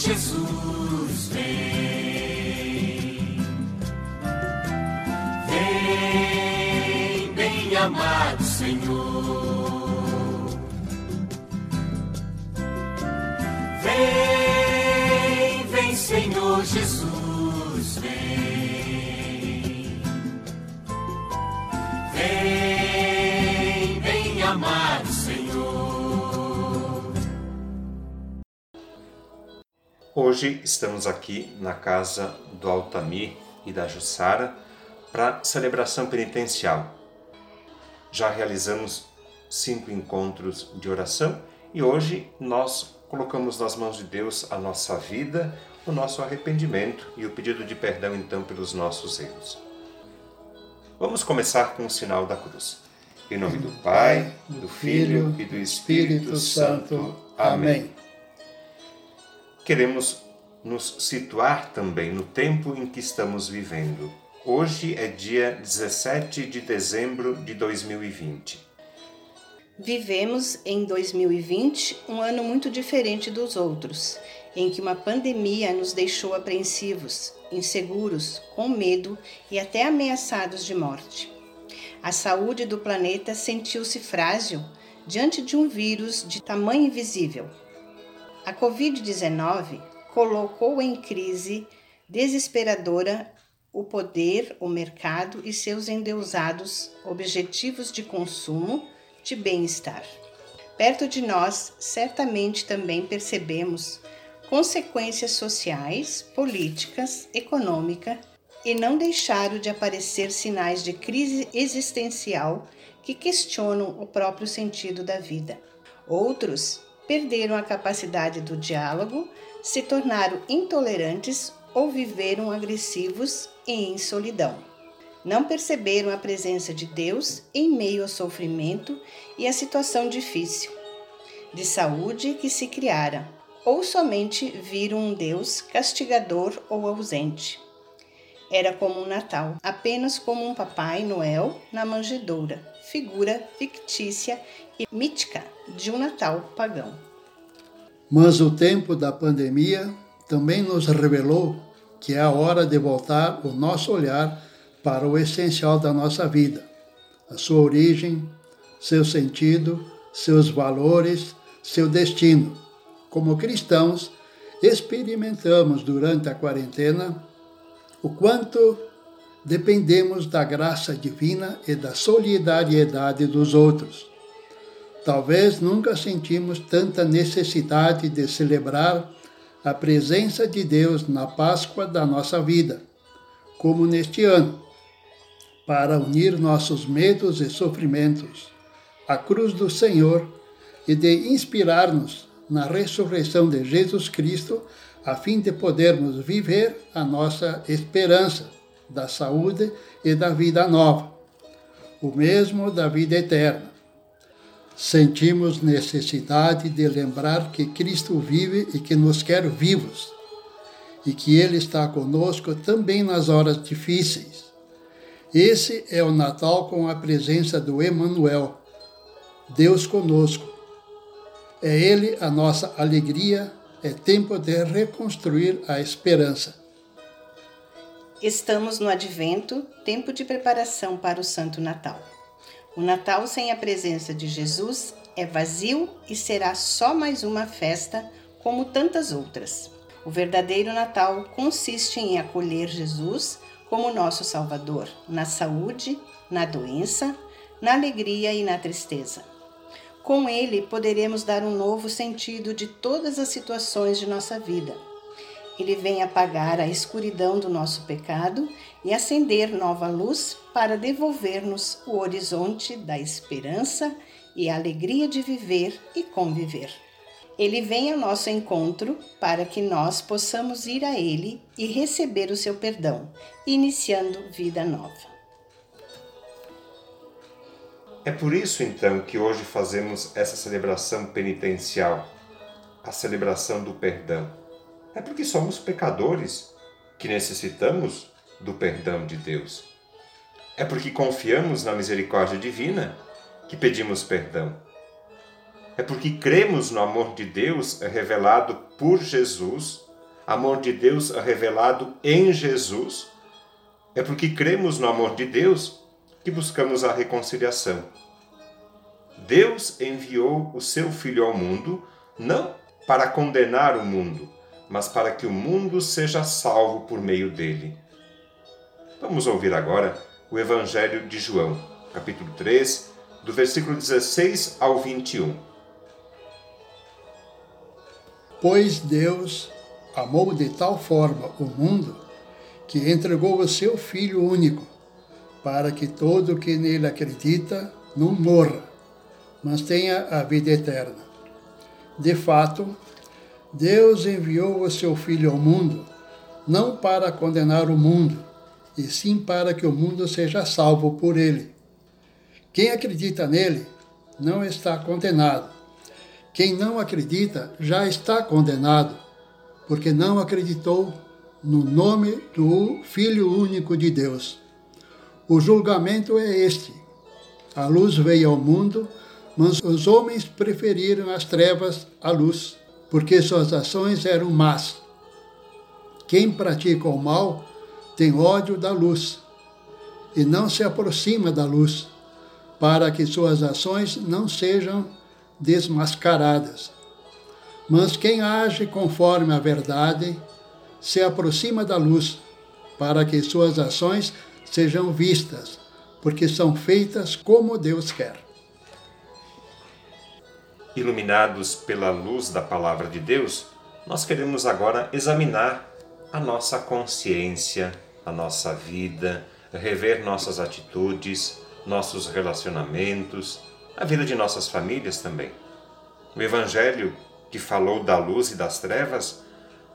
Jesus vem, vem, bem amado Senhor, vem, vem Senhor Jesus vem, vem, bem amado Hoje estamos aqui na casa do Altamir e da Jussara para celebração penitencial. Já realizamos cinco encontros de oração e hoje nós colocamos nas mãos de Deus a nossa vida, o nosso arrependimento e o pedido de perdão então pelos nossos erros. Vamos começar com o sinal da cruz. Em nome do Pai, do Filho e do Espírito Santo. Amém queremos nos situar também no tempo em que estamos vivendo. Hoje é dia 17 de dezembro de 2020. Vivemos em 2020 um ano muito diferente dos outros, em que uma pandemia nos deixou apreensivos, inseguros, com medo e até ameaçados de morte. A saúde do planeta sentiu-se frágil diante de um vírus de tamanho invisível a Covid-19 colocou em crise desesperadora o poder, o mercado e seus endeusados objetivos de consumo, de bem-estar. Perto de nós, certamente também percebemos consequências sociais, políticas, econômica e não deixaram de aparecer sinais de crise existencial que questionam o próprio sentido da vida. Outros perderam a capacidade do diálogo, se tornaram intolerantes ou viveram agressivos e em solidão. Não perceberam a presença de Deus em meio ao sofrimento e à situação difícil de saúde que se criara, ou somente viram um Deus castigador ou ausente. Era como um Natal, apenas como um Papai Noel na manjedoura, figura fictícia e mítica de um Natal pagão. Mas o tempo da pandemia também nos revelou que é a hora de voltar o nosso olhar para o essencial da nossa vida, a sua origem, seu sentido, seus valores, seu destino. Como cristãos, experimentamos durante a quarentena o quanto dependemos da graça divina e da solidariedade dos outros. Talvez nunca sentimos tanta necessidade de celebrar a presença de Deus na Páscoa da nossa vida, como neste ano, para unir nossos medos e sofrimentos à cruz do Senhor e de inspirar-nos na ressurreição de Jesus Cristo a fim de podermos viver a nossa esperança da saúde e da vida nova, o mesmo da vida eterna. Sentimos necessidade de lembrar que Cristo vive e que nos quer vivos, e que Ele está conosco também nas horas difíceis. Esse é o Natal com a presença do Emanuel, Deus conosco. É Ele a nossa alegria é tempo de reconstruir a esperança. Estamos no advento, tempo de preparação para o Santo Natal. O Natal sem a presença de Jesus é vazio e será só mais uma festa como tantas outras. O verdadeiro Natal consiste em acolher Jesus como nosso Salvador, na saúde, na doença, na alegria e na tristeza. Com ele, poderemos dar um novo sentido de todas as situações de nossa vida. Ele vem apagar a escuridão do nosso pecado e acender nova luz para devolver-nos o horizonte da esperança e a alegria de viver e conviver. Ele vem ao nosso encontro para que nós possamos ir a Ele e receber o seu perdão, iniciando vida nova. É por isso então que hoje fazemos essa celebração penitencial, a celebração do perdão? É porque somos pecadores que necessitamos do perdão de Deus. É porque confiamos na misericórdia divina que pedimos perdão. É porque cremos no amor de Deus revelado por Jesus, amor de Deus revelado em Jesus. É porque cremos no amor de Deus que buscamos a reconciliação. Deus enviou o seu Filho ao mundo não para condenar o mundo, mas para que o mundo seja salvo por meio dele. Vamos ouvir agora o Evangelho de João, capítulo 3, do versículo 16 ao 21. Pois Deus amou de tal forma o mundo que entregou o seu Filho único, para que todo que nele acredita não morra, mas tenha a vida eterna. De fato, Deus enviou o seu Filho ao mundo, não para condenar o mundo, e sim para que o mundo seja salvo por ele. Quem acredita nele não está condenado. Quem não acredita já está condenado, porque não acreditou no nome do Filho único de Deus. O julgamento é este: a luz veio ao mundo, mas os homens preferiram as trevas à luz, porque suas ações eram más. Quem pratica o mal tem ódio da luz e não se aproxima da luz, para que suas ações não sejam desmascaradas. Mas quem age conforme a verdade se aproxima da luz, para que suas ações sejam vistas, porque são feitas como Deus quer iluminados pela luz da palavra de Deus, nós queremos agora examinar a nossa consciência, a nossa vida, rever nossas atitudes, nossos relacionamentos, a vida de nossas famílias também. O Evangelho, que falou da luz e das trevas,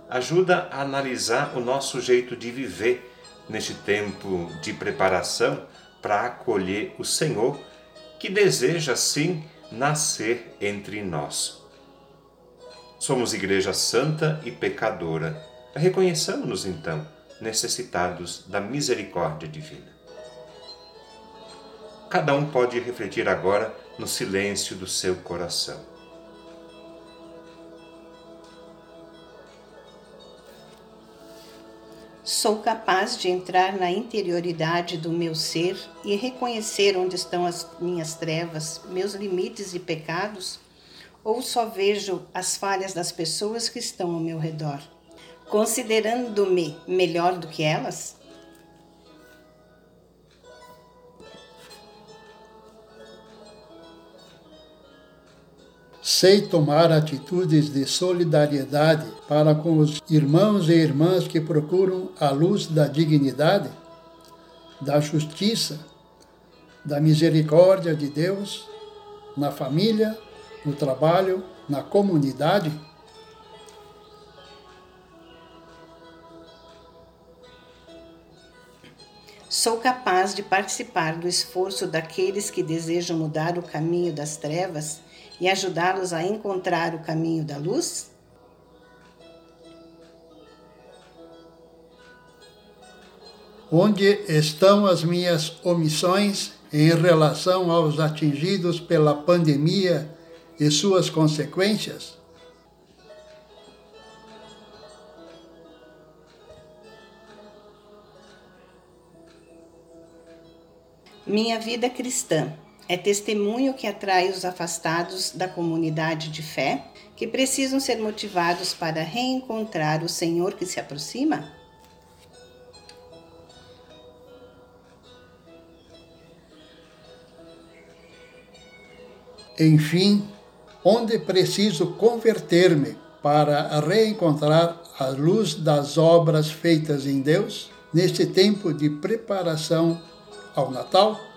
ajuda a analisar o nosso jeito de viver neste tempo de preparação para acolher o Senhor, que deseja sim nascer entre nós. Somos Igreja Santa e pecadora. Reconheçamos-nos, então, necessitados da misericórdia divina. Cada um pode refletir agora no silêncio do seu coração. Sou capaz de entrar na interioridade do meu ser e reconhecer onde estão as minhas trevas, meus limites e pecados? Ou só vejo as falhas das pessoas que estão ao meu redor, considerando-me melhor do que elas? Sei tomar atitudes de solidariedade para com os irmãos e irmãs que procuram a luz da dignidade, da justiça, da misericórdia de Deus na família, no trabalho, na comunidade? Sou capaz de participar do esforço daqueles que desejam mudar o caminho das trevas e ajudá-los a encontrar o caminho da luz? Onde estão as minhas omissões em relação aos atingidos pela pandemia e suas consequências? Minha vida cristã é testemunho que atrai os afastados da comunidade de fé, que precisam ser motivados para reencontrar o Senhor que se aproxima? Enfim, onde preciso converter-me para reencontrar a luz das obras feitas em Deus, neste tempo de preparação ao Natal?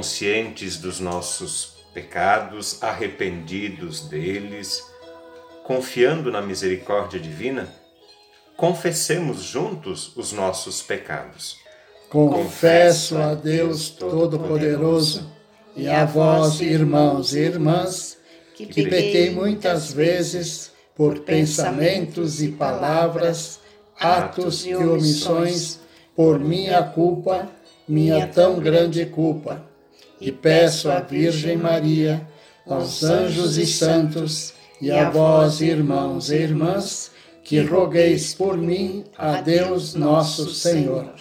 Conscientes dos nossos pecados, arrependidos deles, confiando na misericórdia divina, confessemos juntos os nossos pecados. Confesso a Deus Todo-Poderoso e a vós, irmãos e irmãs, que pequei muitas vezes por pensamentos e palavras, atos e omissões, por minha culpa, minha tão grande culpa. E peço à Virgem Maria, aos anjos e santos, e a vós, irmãos e irmãs, que rogueis por mim a Deus nosso Senhor.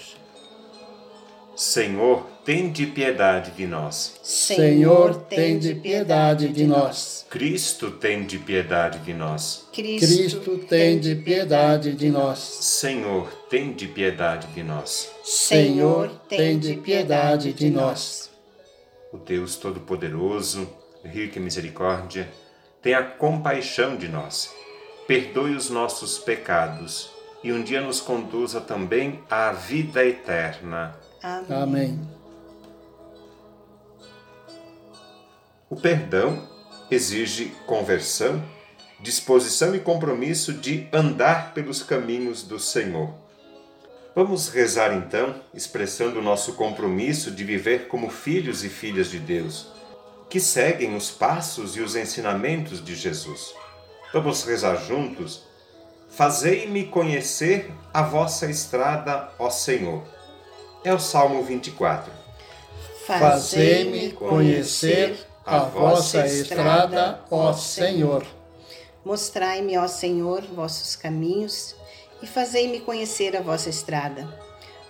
Senhor, tende piedade de nós. Senhor, tende piedade de nós. Cristo, tende piedade de nós. Cristo, tende piedade de nós. Senhor, tende piedade de nós. Senhor, tende piedade de nós. O Deus Todo-Poderoso, rico em misericórdia, tenha compaixão de nós. Perdoe os nossos pecados e um dia nos conduza também à vida eterna. Amém. Amém. O perdão exige conversão, disposição e compromisso de andar pelos caminhos do Senhor. Vamos rezar então, expressando o nosso compromisso de viver como filhos e filhas de Deus, que seguem os passos e os ensinamentos de Jesus. Vamos rezar juntos. Fazei-me conhecer a vossa estrada, ó Senhor. É o Salmo 24. Fazei-me conhecer a vossa estrada, ó Senhor. Mostrai-me, ó Senhor, vossos caminhos e fazei-me conhecer a vossa estrada.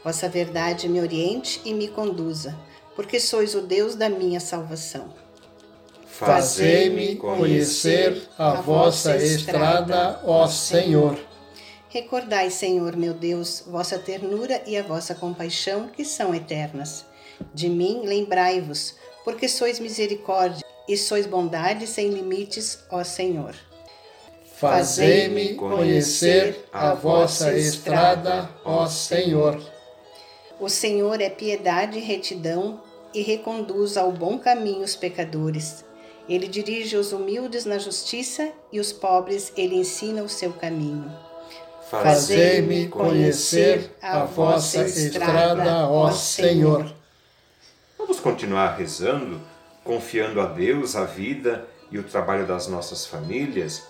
Vossa verdade me oriente e me conduza, porque sois o Deus da minha salvação. Fazei-me conhecer a vossa estrada, ó Senhor. Recordai, Senhor meu Deus, vossa ternura e a vossa compaixão, que são eternas. De mim lembrai-vos, porque sois misericórdia e sois bondade sem limites, ó Senhor. Fazei-me conhecer a vossa estrada, ó Senhor. O Senhor é piedade e retidão e reconduz ao bom caminho os pecadores. Ele dirige os humildes na justiça e os pobres ele ensina o seu caminho. Fazei-me conhecer a vossa estrada, ó Senhor. Vamos continuar rezando, confiando a Deus a vida e o trabalho das nossas famílias,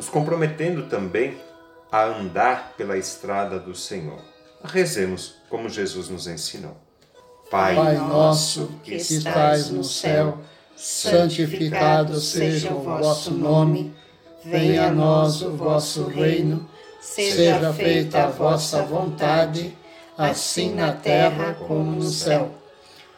nos comprometendo também a andar pela estrada do Senhor. Rezemos como Jesus nos ensinou. Pai, Pai nosso que estais no céu, santificado seja o vosso nome. Venha a nós o vosso reino. Seja feita a vossa vontade, assim na terra como no céu.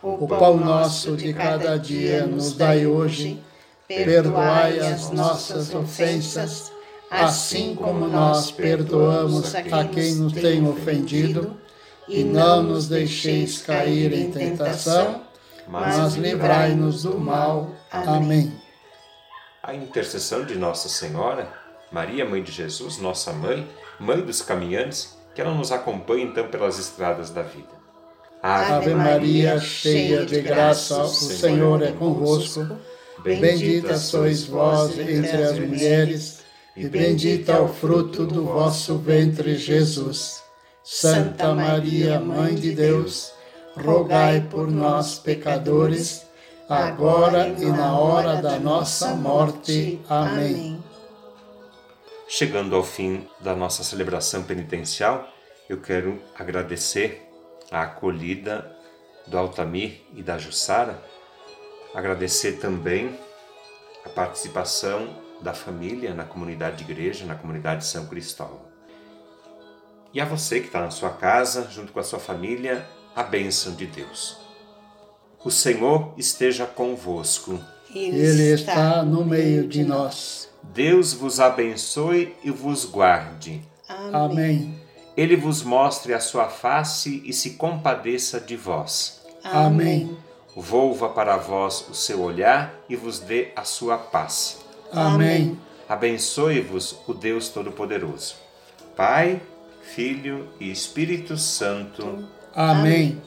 O pão nosso de cada dia nos dai hoje. Perdoai as nossas ofensas, assim como nós perdoamos a quem nos tem ofendido. E não nos deixeis cair em tentação, mas livrai-nos do mal. Amém. a intercessão de Nossa Senhora, Maria, Mãe de Jesus, nossa mãe, mãe dos caminhantes, que ela nos acompanhe então pelas estradas da vida. Ave Maria, cheia de graça, o Senhor é convosco. Bendita sois vós entre as mulheres, e bendito é o fruto do vosso ventre, Jesus. Santa Maria, Mãe de Deus, rogai por nós, pecadores, agora e na hora da nossa morte. Amém. Chegando ao fim da nossa celebração penitencial, eu quero agradecer a acolhida do Altamir e da Jussara, agradecer também a participação da família na comunidade de igreja, na comunidade de São Cristóvão. E a você que está na sua casa, junto com a sua família, a bênção de Deus. O Senhor esteja convosco. Ele está no meio de nós. Deus vos abençoe e vos guarde. Amém. Ele vos mostre a sua face e se compadeça de vós. Amém. Volva para vós o seu olhar e vos dê a sua paz. Amém. Abençoe-vos o Deus Todo-Poderoso, Pai, Filho e Espírito Santo. Amém.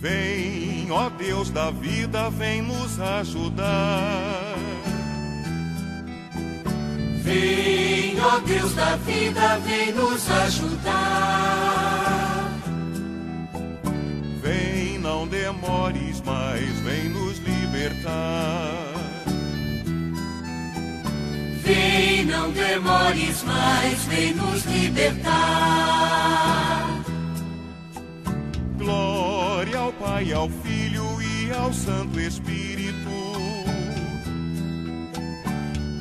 Vem, ó Deus da vida, vem nos ajudar. Vem ó Deus da vida, vem nos ajudar. Vem, não demores mais, vem nos libertar. Vem, não demores mais, vem nos libertar. Glória ao Pai, ao Filho e ao Santo Espírito.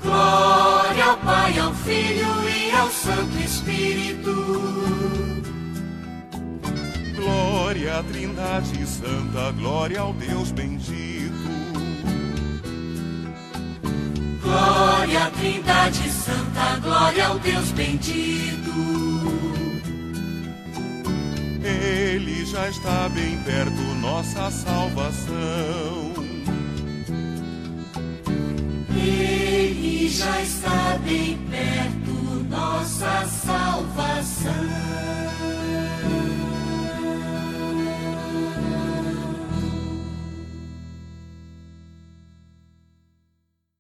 Glória ao Pai, ao Filho e ao Santo Espírito. Glória à Trindade Santa, glória ao Deus bendito. Glória à Trindade Santa, glória ao Deus bendito. Ele já está bem perto, nossa salvação. Ele já está bem perto, nossa salvação.